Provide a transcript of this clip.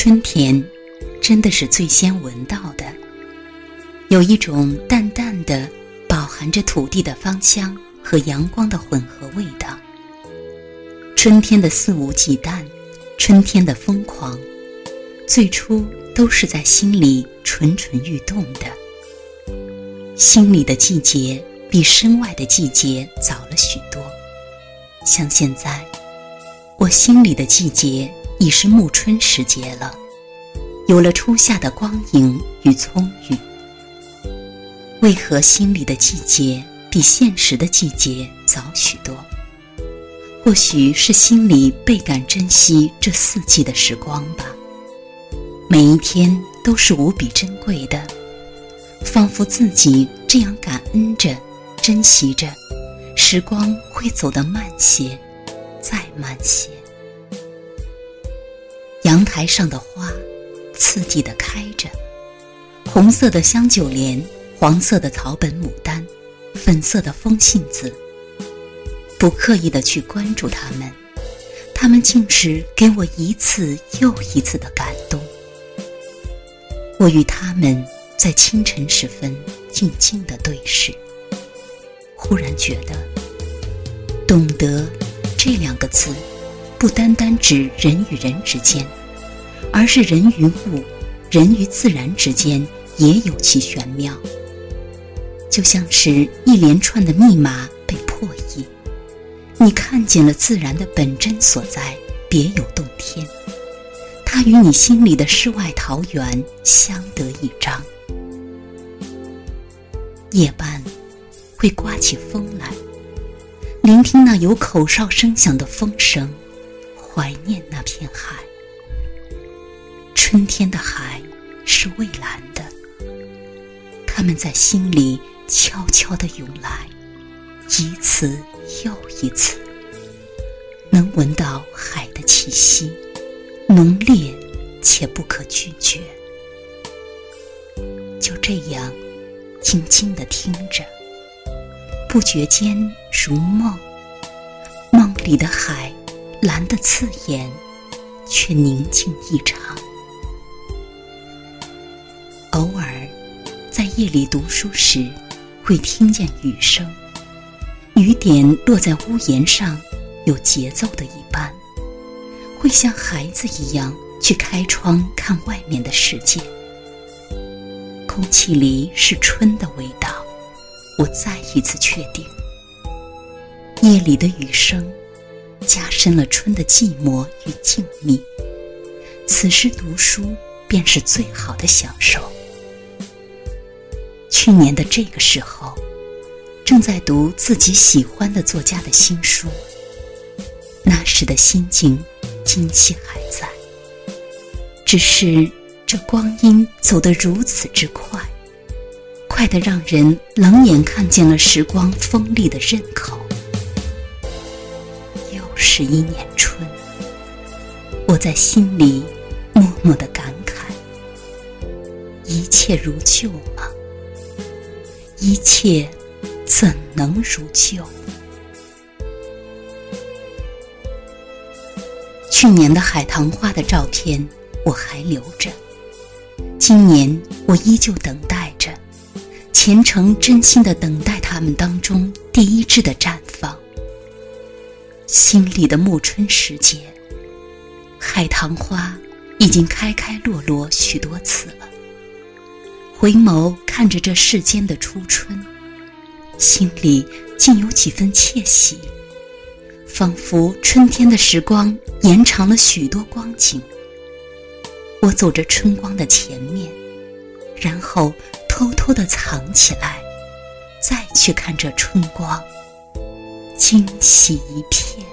春天，真的是最先闻到的，有一种淡淡的、饱含着土地的芳香和阳光的混合味道。春天的肆无忌惮，春天的疯狂，最初都是在心里蠢蠢欲动的。心里的季节比身外的季节早了许多，像现在，我心里的季节已是暮春时节了，有了初夏的光影与葱郁。为何心里的季节比现实的季节早许多？或许是心里倍感珍惜这四季的时光吧。每一天都是无比珍贵的。仿佛自己这样感恩着、珍惜着，时光会走得慢些，再慢些。阳台上的花，次第的开着，红色的香九莲，黄色的草本牡丹，粉色的风信子。不刻意的去关注它们，它们竟是给我一次又一次的感动。我与它们。在清晨时分，静静的对视，忽然觉得，懂得这两个字，不单单指人与人之间，而是人与物、人与自然之间也有其玄妙。就像是一连串的密码被破译，你看见了自然的本真所在，别有洞天。它与你心里的世外桃源相得益彰。夜半，会刮起风来，聆听那有口哨声响的风声，怀念那片海。春天的海是蔚蓝的，它们在心里悄悄地涌来，一次又一次，能闻到海的气息，浓烈且不可拒绝。就这样。静静地听着，不觉间如梦。梦里的海，蓝的刺眼，却宁静异常。偶尔，在夜里读书时，会听见雨声，雨点落在屋檐上，有节奏的一般，会像孩子一样去开窗看外面的世界。空气里是春的味道，我再一次确定。夜里的雨声，加深了春的寂寞与静谧。此时读书便是最好的享受。去年的这个时候，正在读自己喜欢的作家的新书，那时的心境，今夕还在，只是。这光阴走得如此之快，快得让人冷眼看见了时光锋利的刃口。十一年春，我在心里默默的感慨：一切如旧吗？一切怎能如旧？去年的海棠花的照片我还留着。今年我依旧等待着，虔诚真心的等待他们当中第一枝的绽。心里的暮春时节，海棠花已经开开落落许多次了。回眸看着这世间的初春，心里竟有几分窃喜，仿佛春天的时光延长了许多光景。我走着春光的前面，然后偷偷的藏起来，再去看这春光，惊喜一片。